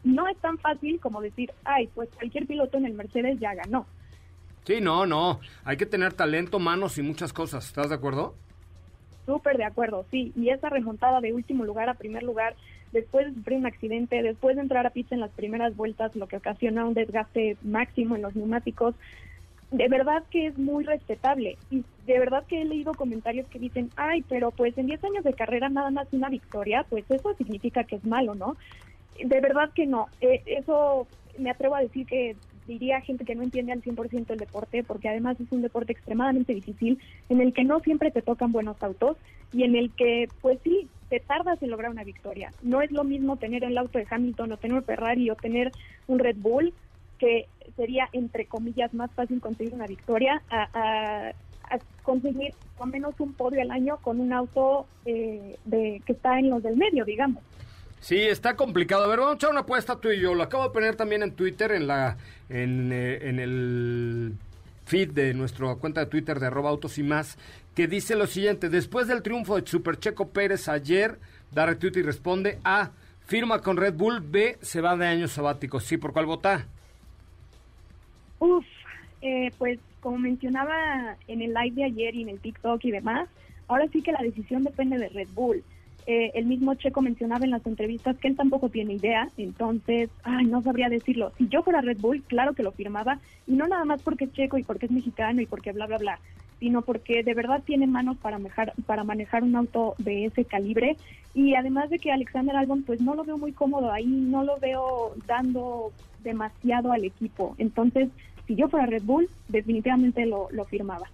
No es tan fácil como decir, ay, pues cualquier piloto en el Mercedes ya ganó. Sí, no, no. Hay que tener talento, manos y muchas cosas. ¿Estás de acuerdo? Súper de acuerdo, sí. Y esa remontada de último lugar a primer lugar, después de sufrir un accidente, después de entrar a pista en las primeras vueltas, lo que ocasiona un desgaste máximo en los neumáticos, de verdad que es muy respetable. Y de verdad que he leído comentarios que dicen, ay, pero pues en 10 años de carrera nada más una victoria, pues eso significa que es malo, ¿no? De verdad que no. Eh, eso me atrevo a decir que diría gente que no entiende al 100% el deporte, porque además es un deporte extremadamente difícil, en el que no siempre te tocan buenos autos y en el que, pues sí, te tardas en lograr una victoria. No es lo mismo tener el auto de Hamilton o tener un Ferrari o tener un Red Bull, que sería, entre comillas, más fácil conseguir una victoria, a, a- a conseguir al menos un podio al año con un auto eh, de que está en los del medio, digamos. Sí, está complicado. A ver, vamos a echar una apuesta tú y yo. Lo acabo de poner también en Twitter, en la en, eh, en el feed de nuestra cuenta de Twitter de arroba autos y más, que dice lo siguiente. Después del triunfo de Super Checo Pérez ayer, da retweet y responde A, firma con Red Bull, B, se va de años sabáticos. Sí, ¿por cuál vota? Uf, eh, pues como mencionaba en el live de ayer y en el TikTok y demás, ahora sí que la decisión depende de Red Bull. Eh, el mismo Checo mencionaba en las entrevistas que él tampoco tiene idea, entonces, ay, no sabría decirlo. Si yo fuera Red Bull, claro que lo firmaba, y no nada más porque es Checo y porque es mexicano y porque bla, bla, bla, sino porque de verdad tiene manos para manejar, para manejar un auto de ese calibre. Y además de que Alexander Albon, pues no lo veo muy cómodo ahí, no lo veo dando demasiado al equipo. Entonces, si yo fuera Red Bull, definitivamente lo, lo firmaba.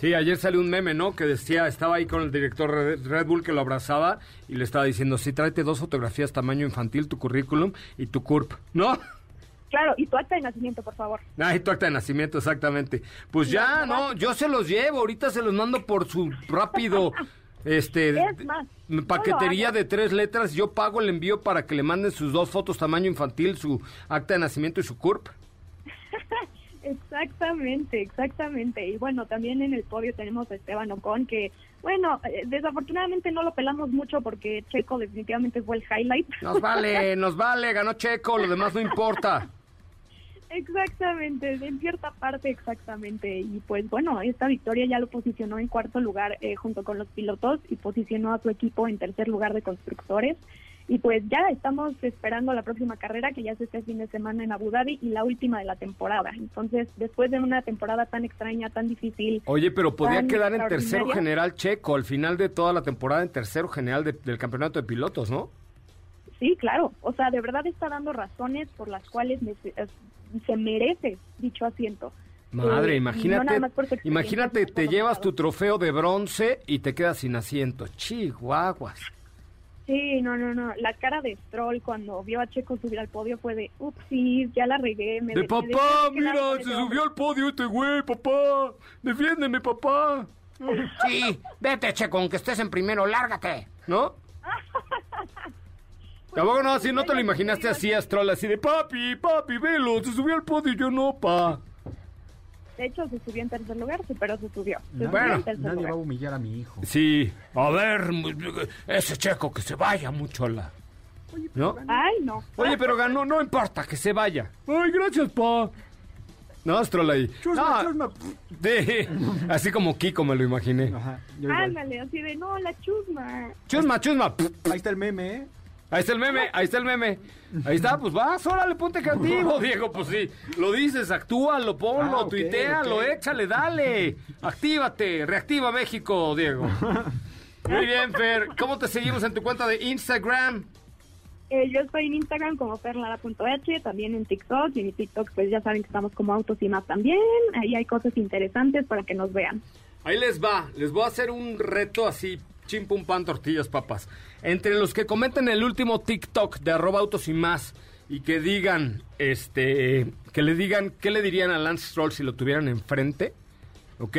Sí, ayer salió un meme, ¿no? Que decía, estaba ahí con el director de Red Bull que lo abrazaba y le estaba diciendo, sí, tráete dos fotografías tamaño infantil, tu currículum y tu CURP, ¿no? Claro, y tu acta de nacimiento, por favor. Ah, y tu acta de nacimiento, exactamente. Pues ya, no, yo se los llevo, ahorita se los mando por su rápido, este, Es más, paquetería de tres letras, yo pago el envío para que le manden sus dos fotos tamaño infantil, su acta de nacimiento y su CURP. Exactamente, exactamente. Y bueno, también en el podio tenemos a Esteban Ocon, que, bueno, eh, desafortunadamente no lo pelamos mucho porque Checo definitivamente fue el highlight. Nos vale, nos vale, ganó Checo, lo demás no importa. Exactamente, en cierta parte exactamente. Y pues bueno, esta victoria ya lo posicionó en cuarto lugar eh, junto con los pilotos y posicionó a su equipo en tercer lugar de constructores. Y pues ya estamos esperando la próxima carrera que ya es este fin de semana en Abu Dhabi y la última de la temporada. Entonces, después de una temporada tan extraña, tan difícil, Oye, pero podía quedar en tercero general Checo al final de toda la temporada en tercero general de- del campeonato de pilotos, ¿no? Sí, claro. O sea, de verdad está dando razones por las cuales eh, se merece dicho asiento. Madre, Eh, imagínate, no imagínate, te llevas tu trofeo de bronce y te quedas sin asiento. Chihuahuas. Sí, no, no, no. La cara de Stroll cuando vio a Checo subir al podio fue de, upsis, ya la regué. Me De papá, mira, se subió hombre". al podio este güey, papá. Defiéndeme, papá. Sí, vete, Checo, aunque estés en primero, lárgate. ¿No? Tampoco no, así no te lo imaginaste así, Astrol, así de papi, papi, velo, se subió al podio y yo no, pa. De hecho, se subió en tercer lugar, sí, pero se subió. Se subió Bueno, en Nadie lugar. va a humillar a mi hijo. Sí, a ver, ese checo que se vaya mucho la. ¿No? Ay, no. Oye, pero ganó, no importa, que se vaya. Ay, gracias, pa. No, Astrol ahí. Chusma, No, chusma. sí, así como Kiko me lo imaginé. Ajá. Ándale, así de, no, la chusma. Chusma, chusma. Ahí está el meme, ¿eh? Ahí está el meme, ahí está el meme. Ahí está, pues vas, órale, ponte creativo, Diego. Pues sí, lo dices, actúalo, ponlo, Ah, ok, tuitealo, ok. échale, dale. Actívate, reactiva México, Diego. Muy bien, Fer. ¿Cómo te seguimos en tu cuenta de Instagram? Eh, yo estoy en Instagram como perlara.h, también en TikTok, y en mi TikTok pues ya saben que estamos como autos y más también. Ahí hay cosas interesantes para que nos vean. Ahí les va, les voy a hacer un reto así, chim pum pan, tortillas, papas. Entre los que comenten el último TikTok de arroba autos y más y que digan, este, que le digan qué le dirían a Lance Stroll si lo tuvieran enfrente, ¿ok?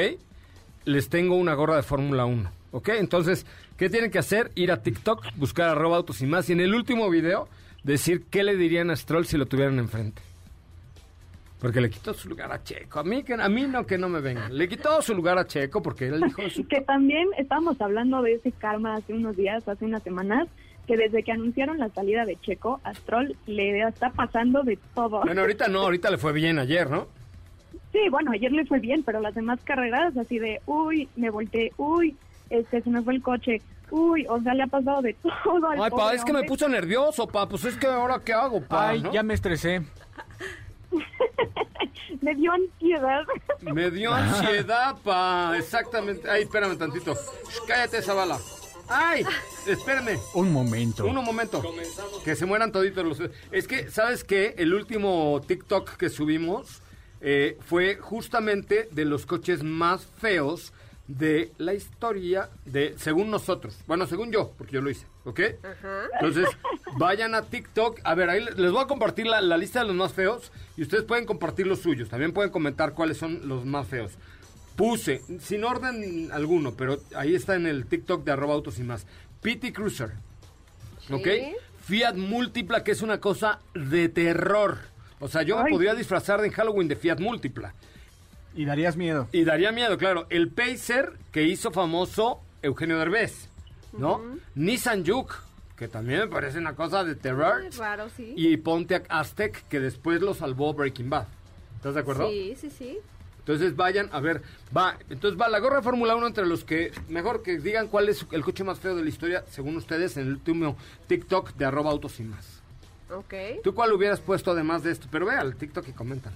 Les tengo una gorra de Fórmula 1, ¿ok? Entonces, ¿qué tienen que hacer? Ir a TikTok, buscar arroba autos y más y en el último video decir qué le dirían a Stroll si lo tuvieran enfrente. Porque le quitó su lugar a Checo. A mí, que, a mí no, que no me vengan. Le quitó su lugar a Checo porque él dijo su Que también estábamos hablando de ese karma hace unos días, hace unas semanas, que desde que anunciaron la salida de Checo, a Stroll le está pasando de todo. Bueno, ahorita no, ahorita le fue bien ayer, ¿no? Sí, bueno, ayer le fue bien, pero las demás carreras así de, uy, me volteé, uy, este, se me fue el coche, uy, o sea, le ha pasado de todo al Ay, pa, pobre es que me puso nervioso, pa. Pues es que ahora qué hago, pa. Ay, ¿no? ya me estresé. Me dio ansiedad. Me dio ansiedad, pa. Exactamente. Ay, espérame tantito. Shh, cállate esa bala. Ay, espérame. Un momento. Un momento. Que se mueran toditos los... Es que, ¿sabes qué? El último TikTok que subimos eh, fue justamente de los coches más feos de la historia de... Según nosotros. Bueno, según yo, porque yo lo hice, ¿ok? Ajá. Entonces, vayan a TikTok. A ver, ahí les voy a compartir la, la lista de los más feos y ustedes pueden compartir los suyos. También pueden comentar cuáles son los más feos. Puse, sin orden alguno, pero ahí está en el TikTok de arroba autos y más. PT Cruiser. ¿Ok? Fiat Múltipla, que es una cosa de terror. O sea, yo me podría disfrazar de en Halloween de Fiat Múltipla. Y darías miedo. Y daría miedo, claro. El Pacer, que hizo famoso Eugenio Derbez, ¿no? Nissan Juke, que también me parece una cosa de terror. Raro, sí. Y Pontiac Aztec, que después lo salvó Breaking Bad. ¿Estás de acuerdo? Sí, sí, sí. Entonces vayan, a ver, va, entonces va la gorra de Fórmula 1 entre los que, mejor que digan cuál es el coche más feo de la historia, según ustedes, en el último TikTok de arroba autos y más. Ok. ¿Tú cuál hubieras puesto además de esto? Pero ve al TikTok y comentan.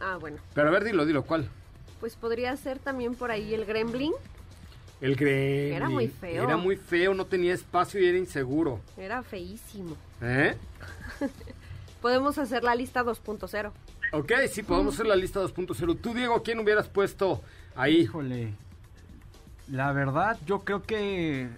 Ah, bueno. Pero a ver, dilo, dilo, ¿cuál? Pues podría ser también por ahí el Gremlin. El Gremlin. Era muy feo. Era muy feo, no tenía espacio y era inseguro. Era feísimo. ¿Eh? Podemos hacer la lista 2.0. Ok, sí, podemos hacer la lista 2.0. Tú, Diego, ¿quién hubieras puesto ahí? Híjole. La verdad, yo creo que.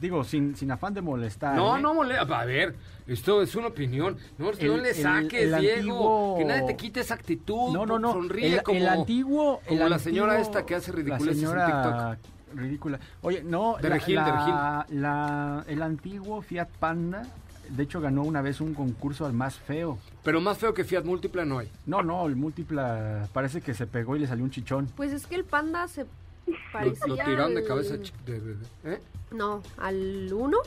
Digo, sin, sin afán de molestar. No, ¿eh? no mole. A ver, esto es una opinión. No, no El- le el- saques, el Diego. antiguo- Que nadie te quite esa actitud. No, no, no. Sonríe el, como, el antiguo. el como la señora esta que hace la ridiculeces en señora ridícula. Oye, no. De la- Regil, de la- la- el antiguo Fiat Panda, de hecho, ganó una vez un concurso al más feo. Pero más feo que Fiat Múltipla no hay. No, no, el múltipla parece que se pegó y le salió un chichón. Pues es que el panda se parecía lo tiraron de al- cabeza de bebé. ¿Eh? No, al 1.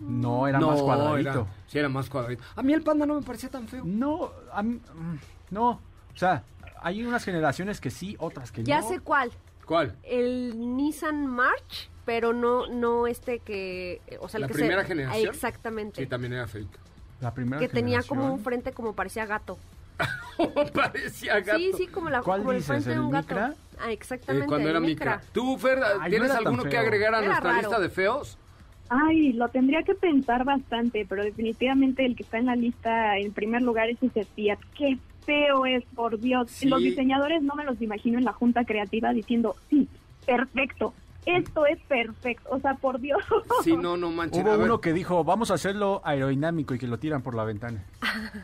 No, era no, más cuadradito. era- sí, era más cuadradito. A mí el panda no me parecía tan feo. No, a mí- mm, no. O sea, hay unas generaciones que sí, otras que Ya no. sé cuál. ¿Cuál? El Nissan March, pero no no este que... O sea, el ¿La que primera se, generación? Exactamente. Sí, también era feito. La primera que tenía como un frente como parecía gato. parecía gato. Sí, sí, como, la, ¿Cuál como el dices, frente de el un gato. Micra? Ah, Eh, exactamente. cuando el era micra. ¿Tú, Fer, Ay, tienes no alguno que agregar a Era nuestra raro. lista de feos? Ay, lo tendría que pensar bastante, pero definitivamente el que está en la lista en primer lugar es ese Fiat. Qué feo es, por Dios. Sí. Los diseñadores no me los imagino en la junta creativa diciendo, sí, perfecto, esto es perfecto. O sea, por Dios. Sí, no, no manches. Hubo uno que dijo, vamos a hacerlo aerodinámico y que lo tiran por la ventana.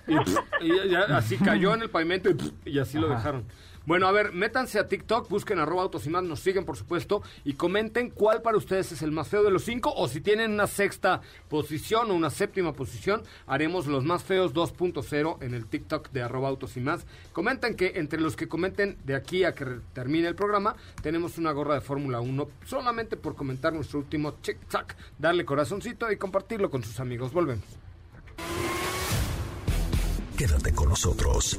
Y, pff, y ya así cayó en el pavimento y, pff, y así lo dejaron. Bueno, a ver, métanse a TikTok, busquen arroba autos y más, nos siguen por supuesto y comenten cuál para ustedes es el más feo de los cinco o si tienen una sexta posición o una séptima posición, haremos los más feos 2.0 en el TikTok de arroba autos y más. Comenten que entre los que comenten de aquí a que termine el programa, tenemos una gorra de Fórmula 1 solamente por comentar nuestro último chick-chack, darle corazoncito y compartirlo con sus amigos. Volvemos. Quédate con nosotros.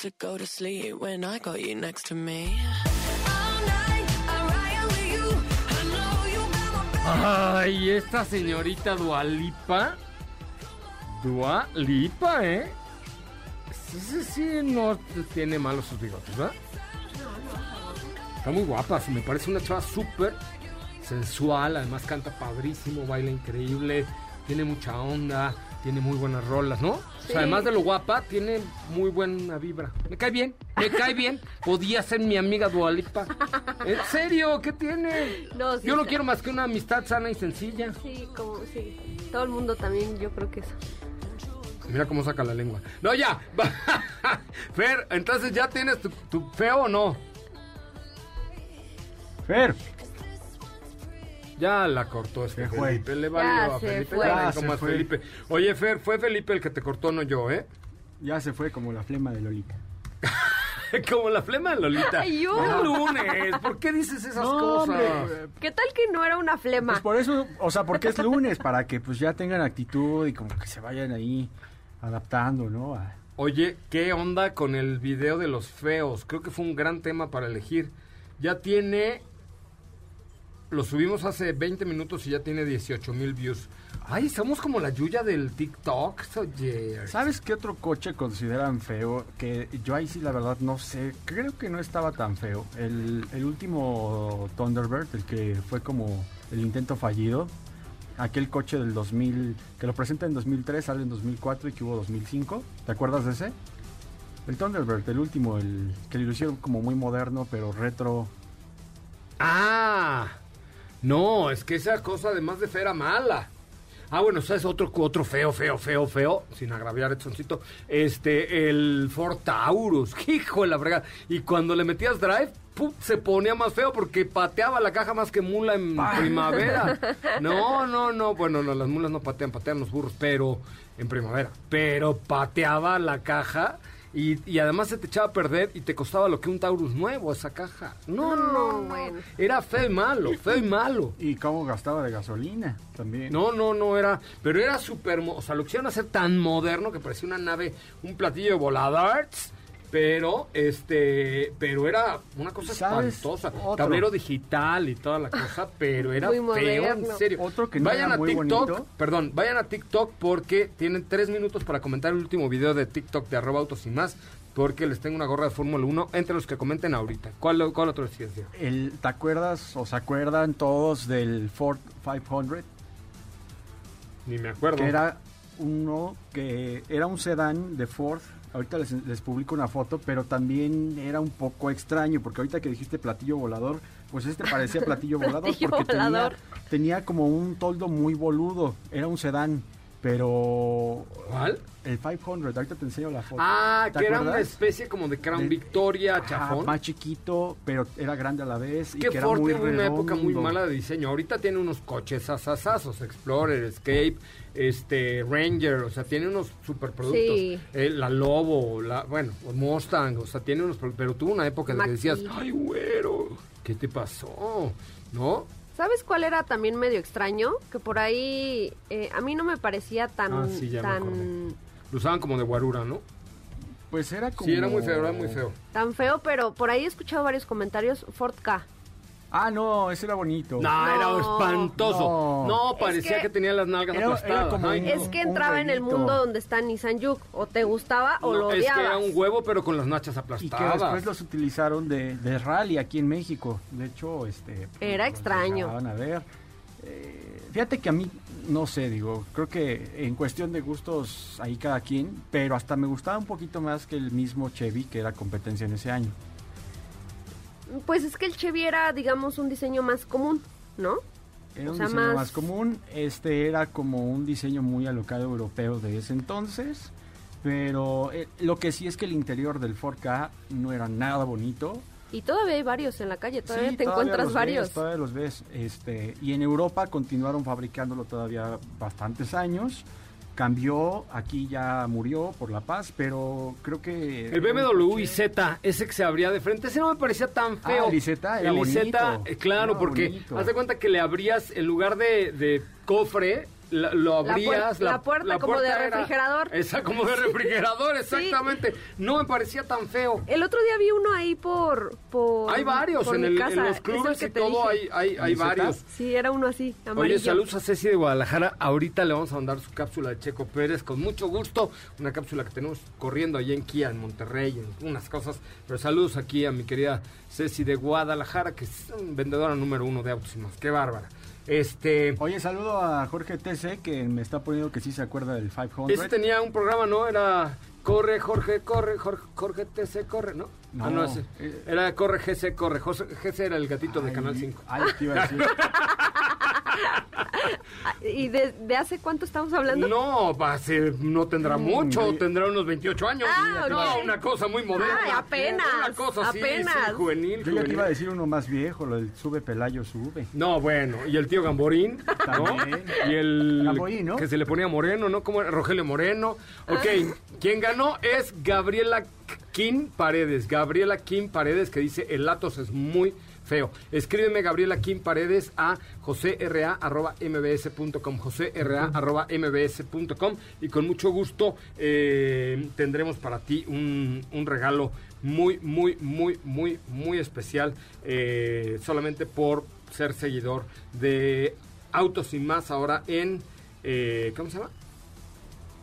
To go to sleep when I got you next to me? Ay, esta señorita Dualipa. Dualipa, ¿eh? Sí, sí, sí, no tiene malos sus bigotes, ¿verdad? Está muy guapa, me parece una chava súper sensual, además canta padrísimo, baila increíble, tiene mucha onda, tiene muy buenas rolas, ¿no? O sea, además de lo guapa, tiene muy buena vibra. Me cae bien, me cae bien. Podía ser mi amiga Dualipa. ¿En serio? ¿Qué tiene? No, sí Yo no quiero más que una amistad sana y sencilla. Sí, como, sí. Todo el mundo también, yo creo que eso. Mira cómo saca la lengua. No, ya. Fer, entonces ya tienes tu, tu feo o no. Fer. Ya la cortó este. Felipe. Le Ya valió a Felipe. fue. ya se fue. Felipe. Oye, Fer, fue Felipe el que te cortó, no yo, ¿eh? Ya se fue como la flema de Lolita. Como la flema de Lolita. Ay, yo. Es lunes. ¿Por qué dices esas cosas? hombre, ¿Qué tal que no era una flema? Pues por eso, o sea, porque es lunes, para que pues ya tengan actitud y como que se vayan ahí adaptando, ¿no? A- Oye, ¿qué onda con el video de los feos? Creo que fue un gran tema para elegir. Ya tiene... Lo subimos hace 20 minutos y ya tiene 18 mil views. Ay, somos como la Yuya del TikTok. ¿Sabes qué otro coche consideran feo? Que yo ahí sí la verdad no sé, creo que no estaba tan feo. El, el último Thunderbird, el que fue como el intento fallido, aquel coche del 2000, que lo presenta en 2003, sale en 2004 y que hubo 2005. ¿Te acuerdas de ese? El Thunderbird, el último, el que lo hicieron como muy moderno, pero retro. Ah, no, es que esa cosa además de fea era mala. Ah, bueno, ¿sabes? Otro, otro feo, feo, feo, feo, sin agraviar Edsoncito, este, el Ford Taurus, hijo de la fregada. Y cuando le metías drive, ¡pum! se ponía más feo porque pateaba la caja más que mula en primavera. No, no, no, bueno, no, las mulas no patean, patean los burros, pero en primavera. Pero pateaba la caja y, y además se te echaba a perder y te costaba lo que un Taurus nuevo esa caja. No, no, no. bueno. Era feo y malo, feo y malo. Y cómo gastaba de gasolina también. No, no, no era. Pero era súper. O sea, lo quisieron hacer tan moderno que parecía una nave, un platillo de voladores. Pero, este. Pero era una cosa ¿Sabes? espantosa. Otro. Tablero digital y toda la cosa. Pero era Muy feo, en serio. Otro que no vayan era a muy TikTok. bonito. Perdón, vayan a TikTok porque tienen tres minutos para comentar el último video de TikTok de arroba autos y más. Porque les tengo una gorra de Fórmula 1 entre los que comenten ahorita. ¿Cuál, cuál otro decías? Diego? El, ¿Te acuerdas o se acuerdan todos del Ford 500? Ni me acuerdo. que era uno que era un sedán de Ford. Ahorita les, les publico una foto, pero también era un poco extraño, porque ahorita que dijiste platillo volador, pues este parecía platillo volador, Platillo porque tenía, tenía como un toldo muy boludo, era un sedán, pero... ¿Cuál? El 500, ahorita te enseño la foto. Ah, ¿Te que era una especie como de Crown De- Victoria, chafón. más chiquito, pero era grande a la vez. y que que era muy una época muy mala de diseño. Ahorita tiene unos coches asasazos, Explorer, Escape, este Ranger, o sea, tiene unos superproductos. Sí. Eh, la Lobo, la, bueno, Mustang, o sea, tiene unos, pero tuvo una época de que Mach-E. decías, ay, güero, ¿qué te pasó? ¿No? ¿Sabes cuál era también medio extraño? Que por ahí eh, a mí no me parecía tan... Ah, sí, ya me tan. Lo usaban como de guarura, ¿no? Pues era como... Sí, era muy feo, era muy feo. Tan feo, pero por ahí he escuchado varios comentarios. Ford K. Ah, no, ese era bonito. No, era espantoso. No, No. parecía Es que, que- tenía las nalgas Era- era aplastadas. como Ay, un- no. Es que entraba en el mundo donde está Nissan Juke. O te gustaba o No, lo es que odiabas. era un huevo, pero con las nachas Y aplastadas. que después los utilizaron de, de rally aquí en México. De hecho, este... Era los extraño. dejaban a ver. Eh, fíjate que a mí, no sé, digo, creo que en cuestión de gustos ahí cada quien, pero hasta me gustaba un poquito más que el mismo Chevy que era competencia en ese año. Pues es que el Chevy era, digamos, un diseño más común, ¿no? Era O un diseño más... más- común, este era como un diseño muy alocado europeo de ese entonces, pero eh, lo que sí es que el interior del 4K no era nada bonito. Y todavía hay varios en la calle, todavía Sí, te todavía encuentras los varios. ves, todavía los ves. Este, y en Europa continuaron fabricándolo todavía bastantes años. Cambió, aquí ya murió por la paz, pero creo que... El BMW Z, ese que se abría de frente, ese no me parecía tan Ah, feo. el Isetta era El bonito. eh, claro, Era porque bonito. haz de cuenta que le abrías, en lugar de, de cofre, la- lo La abrías. puer- la puerta como de era- refrigerador. Esa, como de refrigerador, exactamente. No me parecía tan feo. El otro día vi uno ahí por... por Hay varios, por en, mi el- casa. en los clubes y todo dije. hay, hay, hay varios. Sí, era uno así, amarillo. Oye, saludos a Ceci de Guadalajara. Ahorita le vamos a mandar su cápsula de Checo Pérez con mucho gusto. Una cápsula que tenemos corriendo allá en Kia, en Monterrey, en unas cosas. Pero saludos aquí a mi querida Ceci de Guadalajara, que es vendedora número uno de autos y más. Qué bárbara. Este. Oye, saludo a Jorge TC que me está poniendo que sí se acuerda del 500. Ese tenía un programa, ¿no? Era Corre, Jorge, corre, Jorge, Jorge TC, corre, ¿no? No, ah, no, ese. eh. Era Corre, GC, corre. José- GC era el gatito de Canal 5. Ay, te iba a decir. ¿Y de, de hace cuánto estamos hablando? No, va a ser- no tendrá mucho, sí. tendrá unos 28 años. Ah, no, ok. una cosa muy moderna. Ay, apenas, Una cosa así, sí, juvenil, Yo ya te iba a decir uno más viejo, lo del sube Pelayo sube. No, bueno, y el tío Gamborín, ¿no? Y el Gamborín, ¿no? que se le ponía Moreno, ¿no? Como era? Rogelio Moreno. Ok, Ah. quien ganó es Gabriela Kim Paredes. Gabriela Kim Paredes que dice el Latos es muy feo. Escríbeme Gabriela Kim Paredes a joserra.mbs.com joserra.mbs.com y con mucho gusto eh, tendremos para ti un, un regalo muy, muy, muy, muy, muy especial eh, solamente por ser seguidor de Autos y Más ahora en... eh, ¿Cómo se llama?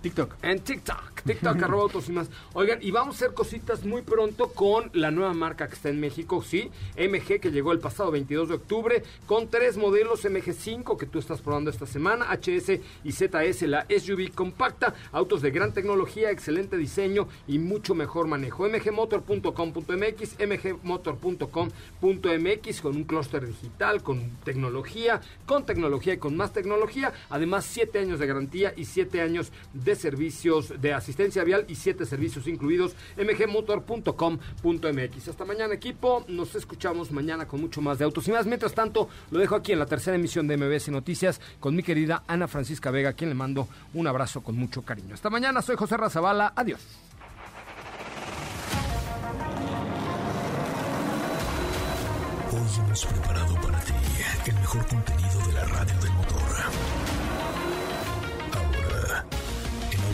TikTok. En TikTok, TikTok arroba autos y más. Oigan, y vamos a hacer cositas muy pronto con la nueva marca que está en México, sí, MG, que llegó el pasado 22 de octubre, con tres modelos MG5 que tú estás probando esta semana, HS y ZS, la SUV compacta, autos de gran tecnología, excelente diseño y mucho mejor manejo. mgmotor.com.mx, mgmotor.com.mx, con un clúster digital, con tecnología, con tecnología y con más tecnología, además 7 años de garantía y 7 años de servicios de asistencia vial y 7 servicios incluidos, mgmotor.com.mx. Hasta mañana equipo, nos escuchamos mañana con mucho más de autos y más. Mientras tanto, lo dejo aquí en la tercera emisión de MBS Noticias con mi querida Ana Francisca Vega, quien le mando un abrazo con mucho cariño. Hasta mañana, soy José Razabala, adiós. Hoy hemos preparado para ti el mejor contenido de la radio del